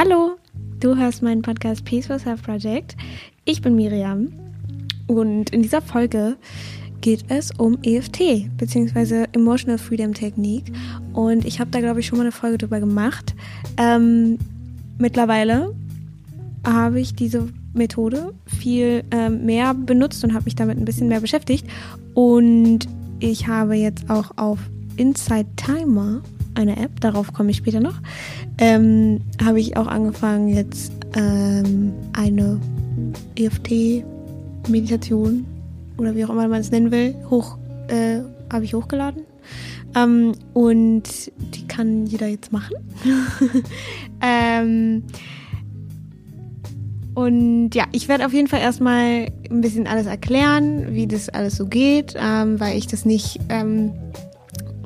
Hallo, du hörst meinen Podcast Peaceful Self Project. Ich bin Miriam und in dieser Folge geht es um EFT bzw. Emotional Freedom Technique und ich habe da glaube ich schon mal eine Folge drüber gemacht. Ähm, mittlerweile habe ich diese Methode viel ähm, mehr benutzt und habe mich damit ein bisschen mehr beschäftigt und ich habe jetzt auch auf Inside Timer eine App, darauf komme ich später noch, ähm, habe ich auch angefangen, jetzt ähm, eine EFT-Meditation oder wie auch immer man es nennen will, hoch, äh, habe ich hochgeladen. Ähm, und die kann jeder jetzt machen. ähm, und ja, ich werde auf jeden Fall erstmal ein bisschen alles erklären, wie das alles so geht, ähm, weil ich das nicht ähm,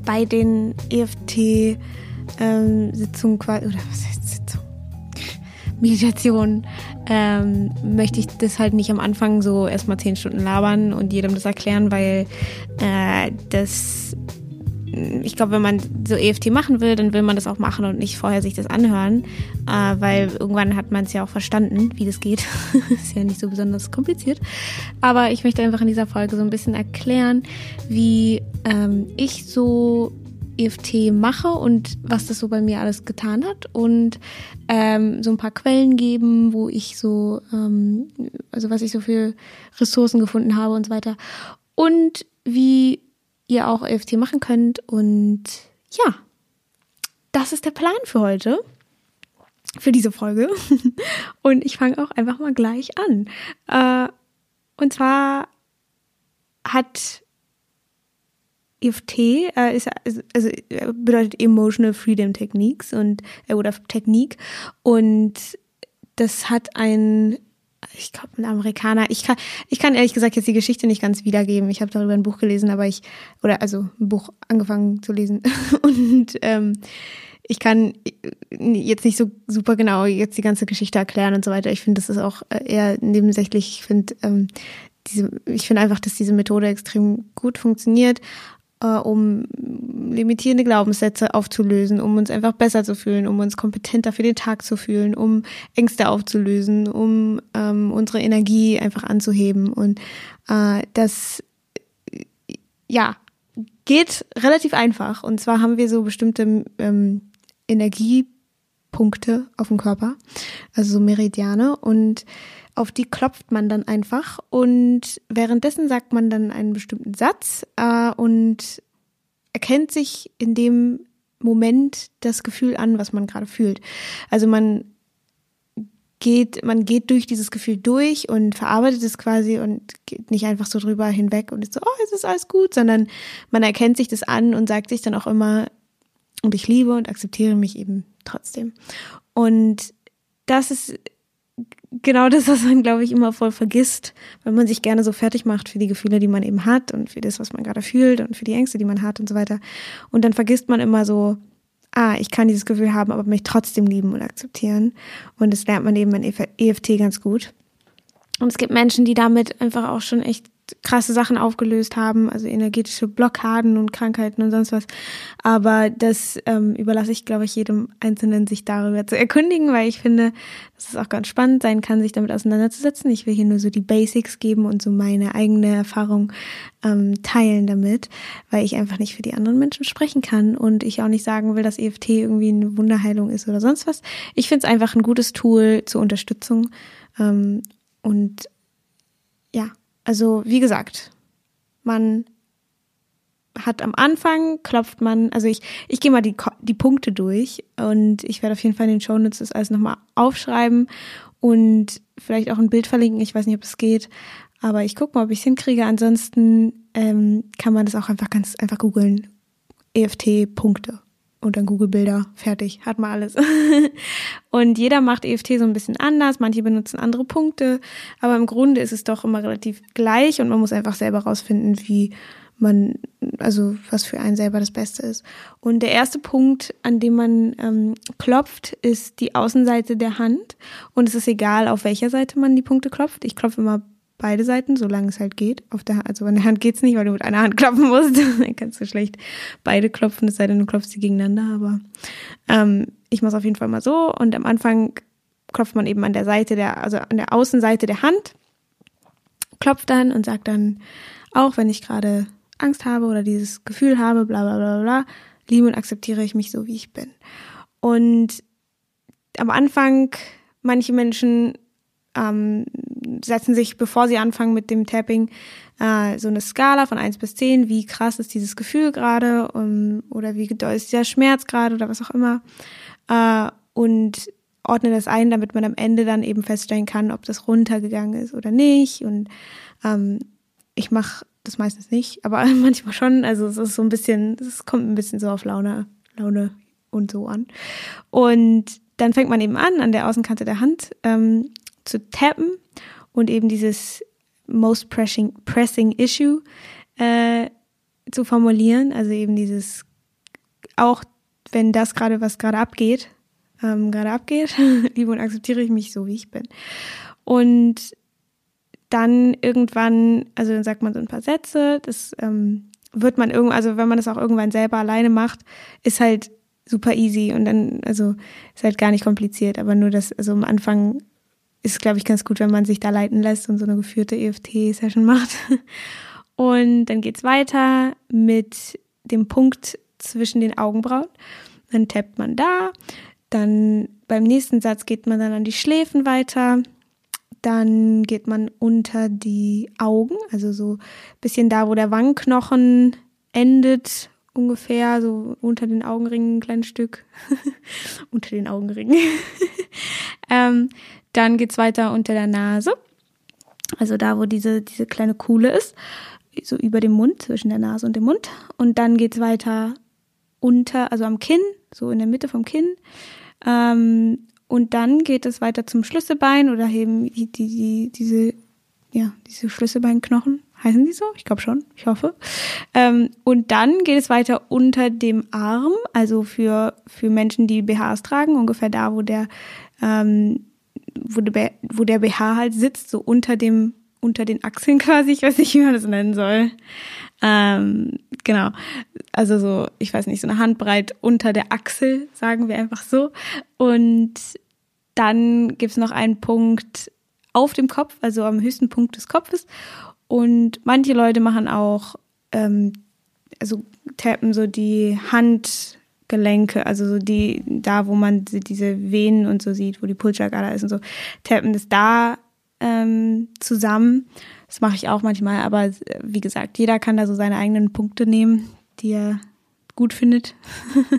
bei den EFT ähm, oder was heißt Sitzung? Meditation, ähm, möchte ich das halt nicht am Anfang so erstmal zehn Stunden labern und jedem das erklären, weil äh, das ich glaube, wenn man so EFT machen will, dann will man das auch machen und nicht vorher sich das anhören, äh, weil irgendwann hat man es ja auch verstanden, wie das geht. ist ja nicht so besonders kompliziert. Aber ich möchte einfach in dieser Folge so ein bisschen erklären, wie ähm, ich so EFT mache und was das so bei mir alles getan hat und ähm, so ein paar Quellen geben, wo ich so, ähm, also was ich so für Ressourcen gefunden habe und so weiter. Und wie ihr auch EFT machen könnt. Und ja, das ist der Plan für heute, für diese Folge. Und ich fange auch einfach mal gleich an. Äh, und zwar hat EFT äh, ist also bedeutet Emotional Freedom Techniques und äh, oder Technik und das hat ein ich glaube, ein Amerikaner. Ich kann, ich kann ehrlich gesagt jetzt die Geschichte nicht ganz wiedergeben. Ich habe darüber ein Buch gelesen, aber ich, oder also ein Buch angefangen zu lesen. Und ähm, ich kann jetzt nicht so super genau jetzt die ganze Geschichte erklären und so weiter. Ich finde, das ist auch äh, eher nebensächlich. Ich finde, ähm, diese, ich finde einfach, dass diese Methode extrem gut funktioniert äh, um limitierende Glaubenssätze aufzulösen, um uns einfach besser zu fühlen, um uns kompetenter für den Tag zu fühlen, um Ängste aufzulösen, um ähm, unsere Energie einfach anzuheben. Und äh, das, ja, geht relativ einfach. Und zwar haben wir so bestimmte ähm, Energiepunkte auf dem Körper, also so Meridiane. Und auf die klopft man dann einfach und währenddessen sagt man dann einen bestimmten Satz äh, und erkennt sich in dem Moment das Gefühl an, was man gerade fühlt. Also man geht, man geht durch dieses Gefühl durch und verarbeitet es quasi und geht nicht einfach so drüber hinweg und ist so, oh, es ist alles gut, sondern man erkennt sich das an und sagt sich dann auch immer, und ich liebe und akzeptiere mich eben trotzdem. Und das ist genau das, was man, glaube ich, immer voll vergisst, weil man sich gerne so fertig macht für die Gefühle, die man eben hat und für das, was man gerade fühlt und für die Ängste, die man hat und so weiter. Und dann vergisst man immer so, ah, ich kann dieses Gefühl haben, aber mich trotzdem lieben und akzeptieren. Und das lernt man eben in EFT ganz gut. Und es gibt Menschen, die damit einfach auch schon echt krasse Sachen aufgelöst haben, also energetische Blockaden und Krankheiten und sonst was. Aber das ähm, überlasse ich, glaube ich, jedem Einzelnen, sich darüber zu erkundigen, weil ich finde, dass es auch ganz spannend sein kann, sich damit auseinanderzusetzen. Ich will hier nur so die Basics geben und so meine eigene Erfahrung ähm, teilen damit, weil ich einfach nicht für die anderen Menschen sprechen kann und ich auch nicht sagen will, dass EFT irgendwie eine Wunderheilung ist oder sonst was. Ich finde es einfach ein gutes Tool zur Unterstützung ähm, und ja, also wie gesagt, man hat am Anfang, klopft man, also ich, ich gehe mal die, die Punkte durch und ich werde auf jeden Fall in den Shownotes das alles nochmal aufschreiben und vielleicht auch ein Bild verlinken. Ich weiß nicht, ob es geht, aber ich gucke mal, ob ich es hinkriege. Ansonsten ähm, kann man das auch einfach ganz einfach googeln. EFT-Punkte und dann Google Bilder, fertig, hat man alles. und jeder macht EFT so ein bisschen anders, manche benutzen andere Punkte, aber im Grunde ist es doch immer relativ gleich und man muss einfach selber rausfinden, wie man, also was für einen selber das Beste ist. Und der erste Punkt, an dem man ähm, klopft, ist die Außenseite der Hand. Und es ist egal, auf welcher Seite man die Punkte klopft. Ich klopfe immer beide Seiten, solange es halt geht. Auf der, also an der Hand geht's nicht, weil du mit einer Hand klopfen musst. Dann kannst du schlecht beide klopfen, es sei denn, du klopfst sie gegeneinander. Aber ähm, ich mache auf jeden Fall mal so. Und am Anfang klopft man eben an der Seite der, also an der Außenseite der Hand, klopft dann und sagt dann, auch wenn ich gerade Angst habe oder dieses Gefühl habe, bla bla bla bla, liebe und akzeptiere ich mich so, wie ich bin. Und am Anfang, manche Menschen ähm, setzen sich, bevor sie anfangen mit dem Tapping, äh, so eine Skala von eins bis zehn, wie krass ist dieses Gefühl gerade um, oder wie doll ist der Schmerz gerade oder was auch immer. Äh, und ordne das ein, damit man am Ende dann eben feststellen kann, ob das runtergegangen ist oder nicht. Und ähm, ich mache das meistens nicht, aber manchmal schon. Also es ist so ein bisschen, es kommt ein bisschen so auf Laune, Laune und so an. Und dann fängt man eben an, an der Außenkante der Hand ähm, zu tappen und eben dieses most pressing, pressing issue äh, zu formulieren. Also eben dieses, auch wenn das gerade, was gerade abgeht, ähm, gerade abgeht, liebe und akzeptiere ich mich so, wie ich bin. Und dann irgendwann, also dann sagt man so ein paar Sätze, das ähm, wird man irgendwann, also wenn man das auch irgendwann selber alleine macht, ist halt super easy und dann, also ist halt gar nicht kompliziert, aber nur das, also am Anfang ist, glaube ich, ganz gut, wenn man sich da leiten lässt und so eine geführte EFT-Session macht. Und dann geht's weiter mit dem Punkt zwischen den Augenbrauen. Dann tappt man da. Dann beim nächsten Satz geht man dann an die Schläfen weiter. Dann geht man unter die Augen, also so ein bisschen da, wo der Wangenknochen endet, ungefähr, so unter den Augenringen ein kleines Stück. unter den Augenringen. ähm, dann geht's weiter unter der Nase. Also da, wo diese, diese kleine Kuhle ist. So über dem Mund, zwischen der Nase und dem Mund. Und dann geht's weiter unter, also am Kinn, so in der Mitte vom Kinn. Ähm, und dann geht es weiter zum Schlüsselbein oder eben die, die, die, diese, ja, diese Schlüsselbeinknochen. Heißen die so? Ich glaube schon. Ich hoffe. Ähm, und dann geht es weiter unter dem Arm, also für, für Menschen, die BHs tragen, ungefähr da, wo der ähm, wo der, wo der BH halt sitzt, so unter dem, unter den Achseln quasi. Ich weiß nicht, wie man das nennen soll. Ähm, genau. Also so, ich weiß nicht, so eine Handbreit unter der Achsel, sagen wir einfach so. Und dann gibt's noch einen Punkt auf dem Kopf, also am höchsten Punkt des Kopfes. Und manche Leute machen auch, ähm, also tappen so die Hand Gelenke, also so die, da wo man diese Venen und so sieht, wo die Pulsschlagader ist und so, tappen das da ähm, zusammen. Das mache ich auch manchmal, aber wie gesagt, jeder kann da so seine eigenen Punkte nehmen, die er gut findet.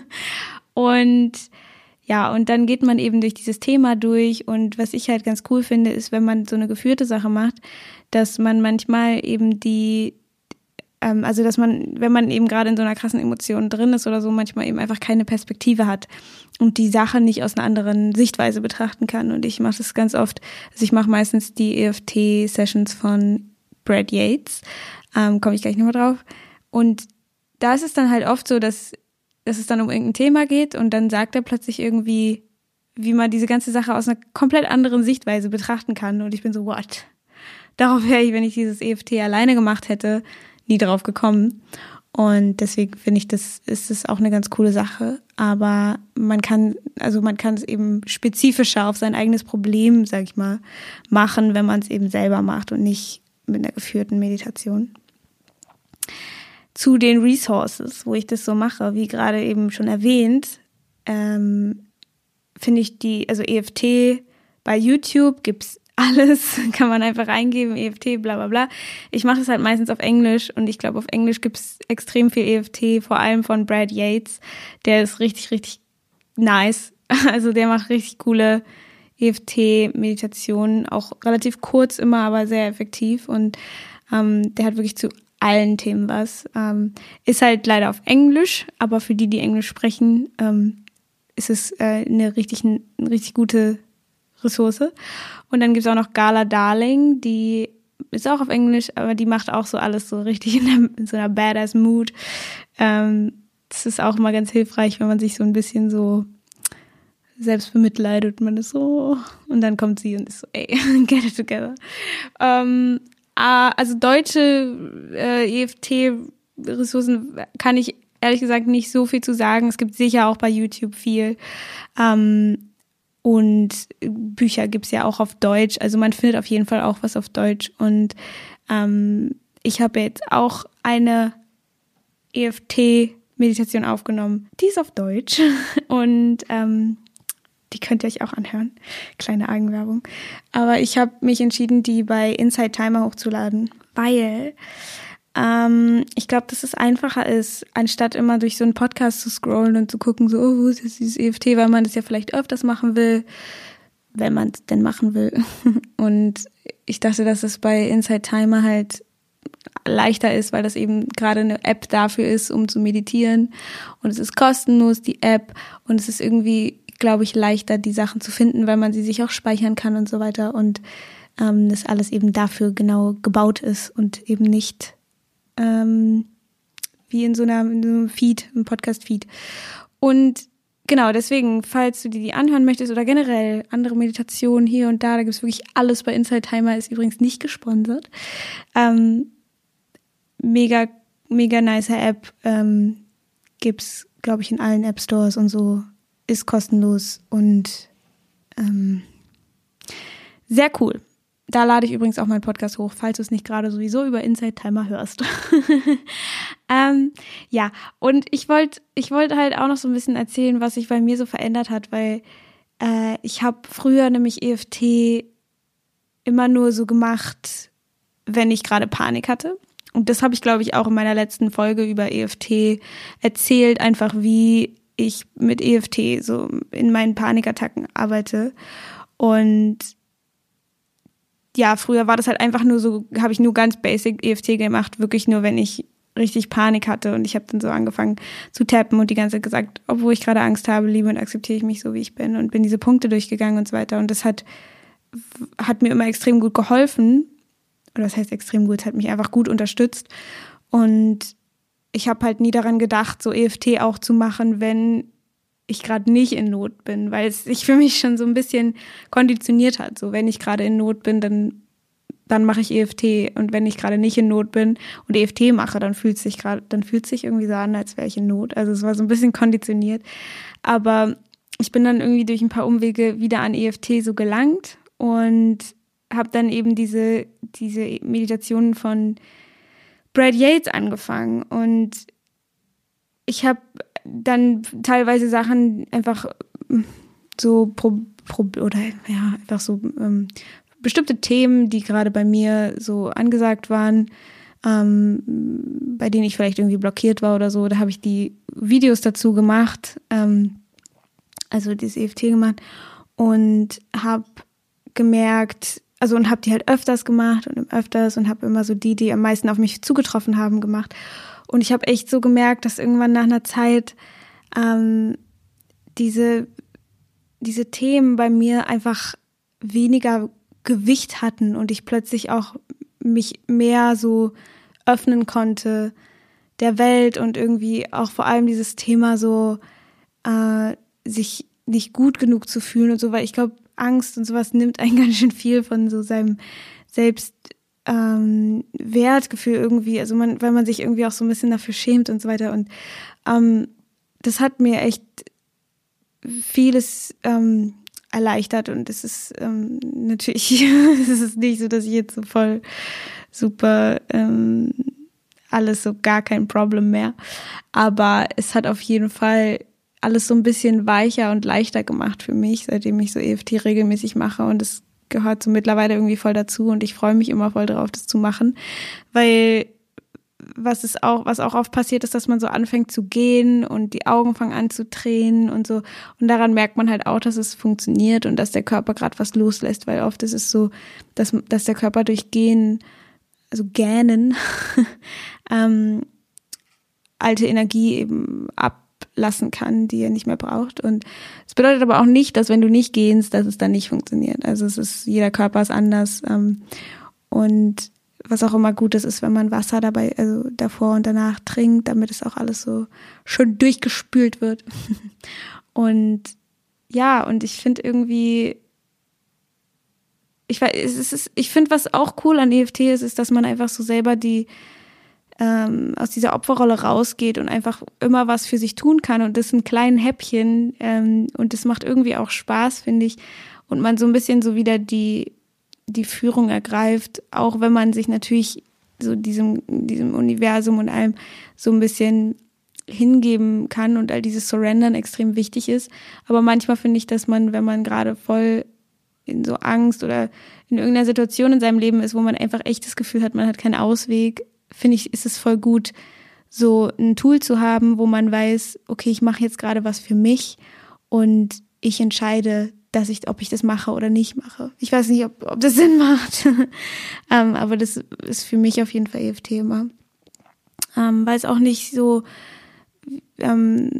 und ja, und dann geht man eben durch dieses Thema durch. Und was ich halt ganz cool finde, ist, wenn man so eine geführte Sache macht, dass man manchmal eben die ähm, also dass man, wenn man eben gerade in so einer krassen Emotion drin ist oder so, manchmal eben einfach keine Perspektive hat und die Sache nicht aus einer anderen Sichtweise betrachten kann. Und ich mache das ganz oft, also ich mache meistens die EFT-Sessions von Brad Yates, ähm, komme ich gleich nochmal drauf. Und da ist es dann halt oft so, dass, dass es dann um irgendein Thema geht und dann sagt er plötzlich irgendwie, wie man diese ganze Sache aus einer komplett anderen Sichtweise betrachten kann. Und ich bin so, what? Darauf wäre ich, wenn ich dieses EFT alleine gemacht hätte, nie drauf gekommen. Und deswegen finde ich, das ist es auch eine ganz coole Sache. Aber man kann, also man kann es eben spezifischer auf sein eigenes Problem, sag ich mal, machen, wenn man es eben selber macht und nicht mit einer geführten Meditation. Zu den Resources, wo ich das so mache, wie gerade eben schon erwähnt, ähm, finde ich die, also EFT bei YouTube gibt's alles kann man einfach eingeben, EFT, bla bla bla. Ich mache es halt meistens auf Englisch und ich glaube, auf Englisch gibt's extrem viel EFT, vor allem von Brad Yates. Der ist richtig, richtig nice. Also der macht richtig coole EFT-Meditationen, auch relativ kurz immer, aber sehr effektiv. Und ähm, der hat wirklich zu allen Themen was. Ähm, ist halt leider auf Englisch, aber für die, die Englisch sprechen, ähm, ist es äh, eine richtig, eine richtig gute Ressource. Und dann gibt's auch noch Gala Darling, die ist auch auf Englisch, aber die macht auch so alles so richtig in, der, in so einer badass Mood. Ähm, das ist auch immer ganz hilfreich, wenn man sich so ein bisschen so selbst bemitleidet man ist so, und dann kommt sie und ist so, ey, get it together. Ähm, also deutsche äh, EFT-Ressourcen kann ich ehrlich gesagt nicht so viel zu sagen. Es gibt sicher auch bei YouTube viel. Ähm, und Bücher gibt's ja auch auf Deutsch. Also man findet auf jeden Fall auch was auf Deutsch. Und ähm, ich habe jetzt auch eine EFT-Meditation aufgenommen. Die ist auf Deutsch. Und ähm, die könnt ihr euch auch anhören. Kleine Eigenwerbung. Aber ich habe mich entschieden, die bei Inside Timer hochzuladen, weil ähm, ich glaube, dass es einfacher ist, anstatt immer durch so einen Podcast zu scrollen und zu gucken, so, oh, wo ist jetzt dieses EFT, weil man das ja vielleicht öfters machen will, wenn man es denn machen will. Und ich dachte, dass es bei Inside Timer halt leichter ist, weil das eben gerade eine App dafür ist, um zu meditieren. Und es ist kostenlos, die App. Und es ist irgendwie, glaube ich, leichter, die Sachen zu finden, weil man sie sich auch speichern kann und so weiter. Und ähm, das alles eben dafür genau gebaut ist und eben nicht ähm, wie in so, einer, in so einem Feed, im Podcast-Feed. Und genau, deswegen, falls du dir die anhören möchtest oder generell andere Meditationen hier und da, da gibt's wirklich alles bei Inside Timer, ist übrigens nicht gesponsert. Ähm, mega, mega nice App. Ähm, gibt's, glaube ich, in allen App Stores und so. Ist kostenlos und ähm, sehr cool. Da lade ich übrigens auch meinen Podcast hoch, falls du es nicht gerade sowieso über Inside Timer hörst. ähm, ja, und ich wollte ich wollte halt auch noch so ein bisschen erzählen, was sich bei mir so verändert hat, weil äh, ich habe früher nämlich EFT immer nur so gemacht, wenn ich gerade Panik hatte. Und das habe ich, glaube ich, auch in meiner letzten Folge über EFT erzählt, einfach wie ich mit EFT so in meinen Panikattacken arbeite. Und ja, früher war das halt einfach nur so, habe ich nur ganz basic EFT gemacht, wirklich nur, wenn ich richtig Panik hatte. Und ich habe dann so angefangen zu tappen und die ganze Zeit gesagt, obwohl ich gerade Angst habe, liebe und akzeptiere ich mich so, wie ich bin. Und bin diese Punkte durchgegangen und so weiter. Und das hat hat mir immer extrem gut geholfen. Oder das heißt extrem gut, hat mich einfach gut unterstützt. Und ich habe halt nie daran gedacht, so EFT auch zu machen, wenn ich gerade nicht in Not bin, weil es sich für mich schon so ein bisschen konditioniert hat. So, wenn ich gerade in Not bin, dann, dann mache ich EFT. Und wenn ich gerade nicht in Not bin und EFT mache, dann fühlt sich gerade, dann fühlt sich irgendwie so an, als wäre ich in Not. Also es war so ein bisschen konditioniert. Aber ich bin dann irgendwie durch ein paar Umwege wieder an EFT so gelangt und habe dann eben diese, diese Meditationen von Brad Yates angefangen. Und ich habe dann teilweise Sachen einfach so pro, pro oder ja, einfach so ähm, bestimmte Themen, die gerade bei mir so angesagt waren, ähm, bei denen ich vielleicht irgendwie blockiert war oder so, da habe ich die Videos dazu gemacht, ähm, also dieses EFT gemacht und habe gemerkt, also und habe die halt öfters gemacht und öfters und habe immer so die, die am meisten auf mich zugetroffen haben, gemacht und ich habe echt so gemerkt, dass irgendwann nach einer Zeit ähm, diese, diese Themen bei mir einfach weniger Gewicht hatten und ich plötzlich auch mich mehr so öffnen konnte der Welt und irgendwie auch vor allem dieses Thema so äh, sich nicht gut genug zu fühlen und so, weil ich glaube, Angst und sowas nimmt einen ganz schön viel von so seinem Selbst ähm, Wertgefühl irgendwie, also man, weil man sich irgendwie auch so ein bisschen dafür schämt und so weiter. Und ähm, das hat mir echt vieles ähm, erleichtert und es ist ähm, natürlich, es ist nicht so, dass ich jetzt so voll super ähm, alles so gar kein Problem mehr. Aber es hat auf jeden Fall alles so ein bisschen weicher und leichter gemacht für mich, seitdem ich so EFT regelmäßig mache und es gehört so mittlerweile irgendwie voll dazu und ich freue mich immer voll darauf, das zu machen, weil was ist auch, was auch oft passiert ist, dass man so anfängt zu gehen und die Augen fangen an zu tränen und so. Und daran merkt man halt auch, dass es funktioniert und dass der Körper gerade was loslässt, weil oft ist es so, dass, dass der Körper durch Gehen, also Gähnen, ähm, alte Energie eben ab lassen kann, die er nicht mehr braucht. Und es bedeutet aber auch nicht, dass wenn du nicht gehst, dass es dann nicht funktioniert. Also es ist, jeder Körper ist anders. Ähm, und was auch immer gut ist, ist, wenn man Wasser dabei, also davor und danach trinkt, damit es auch alles so schön durchgespült wird. und ja, und ich finde irgendwie, ich weiß, es ist, ich finde, was auch cool an EFT ist, ist, dass man einfach so selber die ähm, aus dieser Opferrolle rausgeht und einfach immer was für sich tun kann und das in kleinen Häppchen ähm, und das macht irgendwie auch Spaß, finde ich. Und man so ein bisschen so wieder die, die Führung ergreift, auch wenn man sich natürlich so diesem, diesem Universum und allem so ein bisschen hingeben kann und all dieses Surrendern extrem wichtig ist. Aber manchmal finde ich, dass man, wenn man gerade voll in so Angst oder in irgendeiner Situation in seinem Leben ist, wo man einfach echt das Gefühl hat, man hat keinen Ausweg, finde ich, ist es voll gut, so ein Tool zu haben, wo man weiß, okay, ich mache jetzt gerade was für mich und ich entscheide, dass ich, ob ich das mache oder nicht mache. Ich weiß nicht, ob, ob das Sinn macht, ähm, aber das ist für mich auf jeden Fall EFT immer. Ähm, weil es auch nicht so ähm,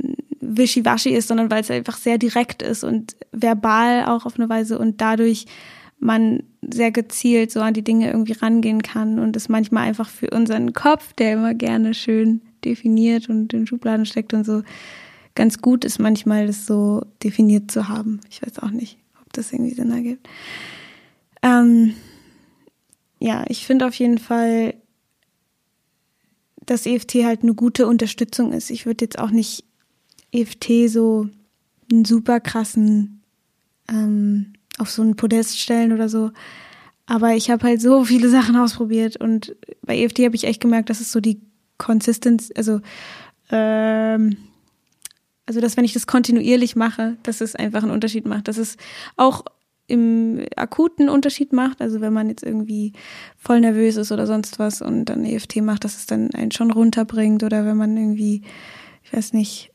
wischiwaschi ist, sondern weil es einfach sehr direkt ist und verbal auch auf eine Weise und dadurch man sehr gezielt so an die Dinge irgendwie rangehen kann und es manchmal einfach für unseren Kopf, der immer gerne schön definiert und in Schubladen steckt und so, ganz gut ist manchmal das so definiert zu haben. Ich weiß auch nicht, ob das irgendwie Sinn ergibt. Ähm, ja, ich finde auf jeden Fall, dass EFT halt eine gute Unterstützung ist. Ich würde jetzt auch nicht EFT so einen super krassen ähm, auf so ein Podest stellen oder so. Aber ich habe halt so viele Sachen ausprobiert und bei EFT habe ich echt gemerkt, dass es so die Consistenz, also ähm, also dass wenn ich das kontinuierlich mache, dass es einfach einen Unterschied macht, dass es auch im akuten Unterschied macht, also wenn man jetzt irgendwie voll nervös ist oder sonst was und dann EFT macht, dass es dann einen schon runterbringt oder wenn man irgendwie, ich weiß nicht,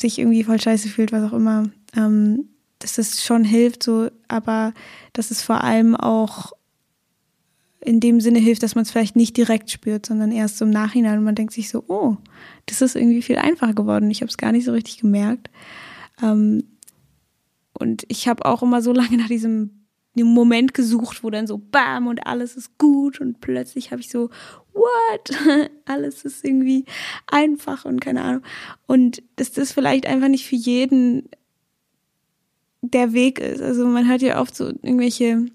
sich irgendwie voll scheiße fühlt, was auch immer, ähm, dass es schon hilft, so, aber dass es vor allem auch in dem Sinne hilft, dass man es vielleicht nicht direkt spürt, sondern erst im Nachhinein und man denkt sich so, oh, das ist irgendwie viel einfacher geworden. Ich habe es gar nicht so richtig gemerkt. Ähm, und ich habe auch immer so lange nach diesem Moment gesucht, wo dann so bam und alles ist gut und plötzlich habe ich so what alles ist irgendwie einfach und keine Ahnung und dass das vielleicht einfach nicht für jeden der Weg ist. Also man hört ja oft so irgendwelche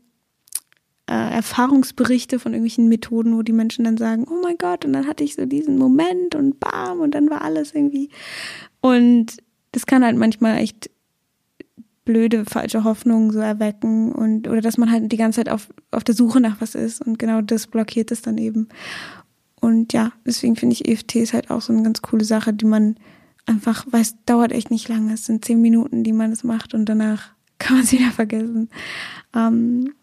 äh, Erfahrungsberichte von irgendwelchen Methoden, wo die Menschen dann sagen, oh mein Gott, und dann hatte ich so diesen Moment und bam, und dann war alles irgendwie. Und das kann halt manchmal echt blöde, falsche Hoffnungen so erwecken und oder dass man halt die ganze Zeit auf, auf der Suche nach was ist und genau das blockiert es dann eben. Und ja, deswegen finde ich EFT ist halt auch so eine ganz coole Sache, die man einfach, weil es dauert echt nicht lange. Es sind zehn Minuten, die man es macht und danach kann man es wieder vergessen. Ähm,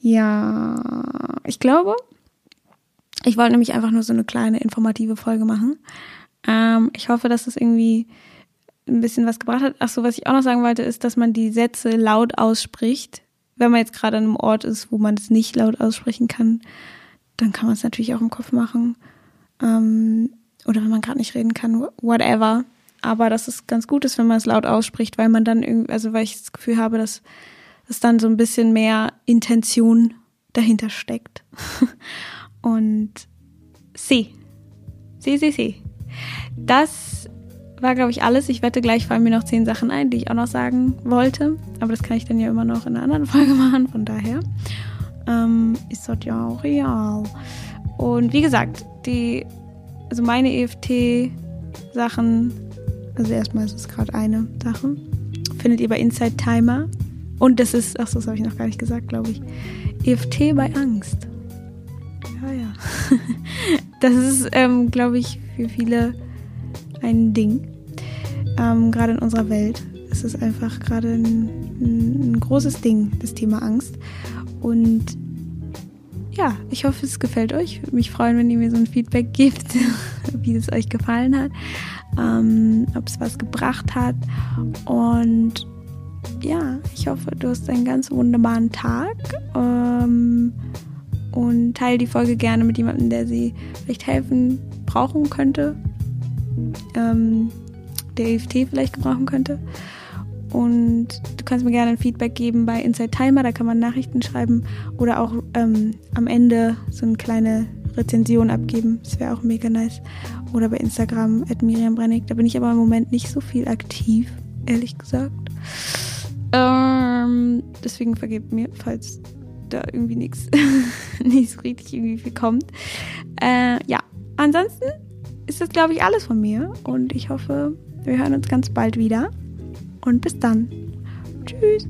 ja, ich glaube, ich wollte nämlich einfach nur so eine kleine informative Folge machen. Ähm, ich hoffe, dass es irgendwie ein bisschen was gebracht hat. Ach so, was ich auch noch sagen wollte, ist, dass man die Sätze laut ausspricht. Wenn man jetzt gerade an einem Ort ist, wo man es nicht laut aussprechen kann, dann kann man es natürlich auch im Kopf machen. Ähm, oder wenn man gerade nicht reden kann, whatever. Aber dass es ganz gut ist, wenn man es laut ausspricht, weil man dann irgendwie, also weil ich das Gefühl habe, dass dass dann so ein bisschen mehr Intention dahinter steckt. Und sie. Sie, sie, sie. Das war, glaube ich, alles. Ich wette, gleich fallen mir noch zehn Sachen ein, die ich auch noch sagen wollte. Aber das kann ich dann ja immer noch in einer anderen Folge machen. Von daher ähm, ist das ja auch real. Und wie gesagt, die, also meine EFT-Sachen, also erstmal ist es gerade eine Sache, findet ihr bei Inside Timer. Und das ist, ach das habe ich noch gar nicht gesagt, glaube ich. EFT bei Angst. Ja, ja. Das ist, ähm, glaube ich, für viele ein Ding. Ähm, gerade in unserer Welt ist es einfach gerade ein, ein großes Ding, das Thema Angst. Und ja, ich hoffe, es gefällt euch. Würde mich freuen, wenn ihr mir so ein Feedback gebt, wie es euch gefallen hat, ähm, ob es was gebracht hat. Und ja, ich hoffe, du hast einen ganz wunderbaren Tag. Ähm, und teile die Folge gerne mit jemandem, der sie vielleicht helfen, brauchen könnte. Ähm, der EFT vielleicht gebrauchen könnte. Und du kannst mir gerne ein Feedback geben bei Inside Timer, da kann man Nachrichten schreiben oder auch ähm, am Ende so eine kleine Rezension abgeben. Das wäre auch mega nice. Oder bei Instagram at Miriam Brennig. Da bin ich aber im Moment nicht so viel aktiv, ehrlich gesagt. Ähm, deswegen vergebt mir, falls da irgendwie nichts nicht so richtig irgendwie viel kommt. Äh, ja, ansonsten ist das, glaube ich, alles von mir und ich hoffe, wir hören uns ganz bald wieder. Und bis dann. Tschüss.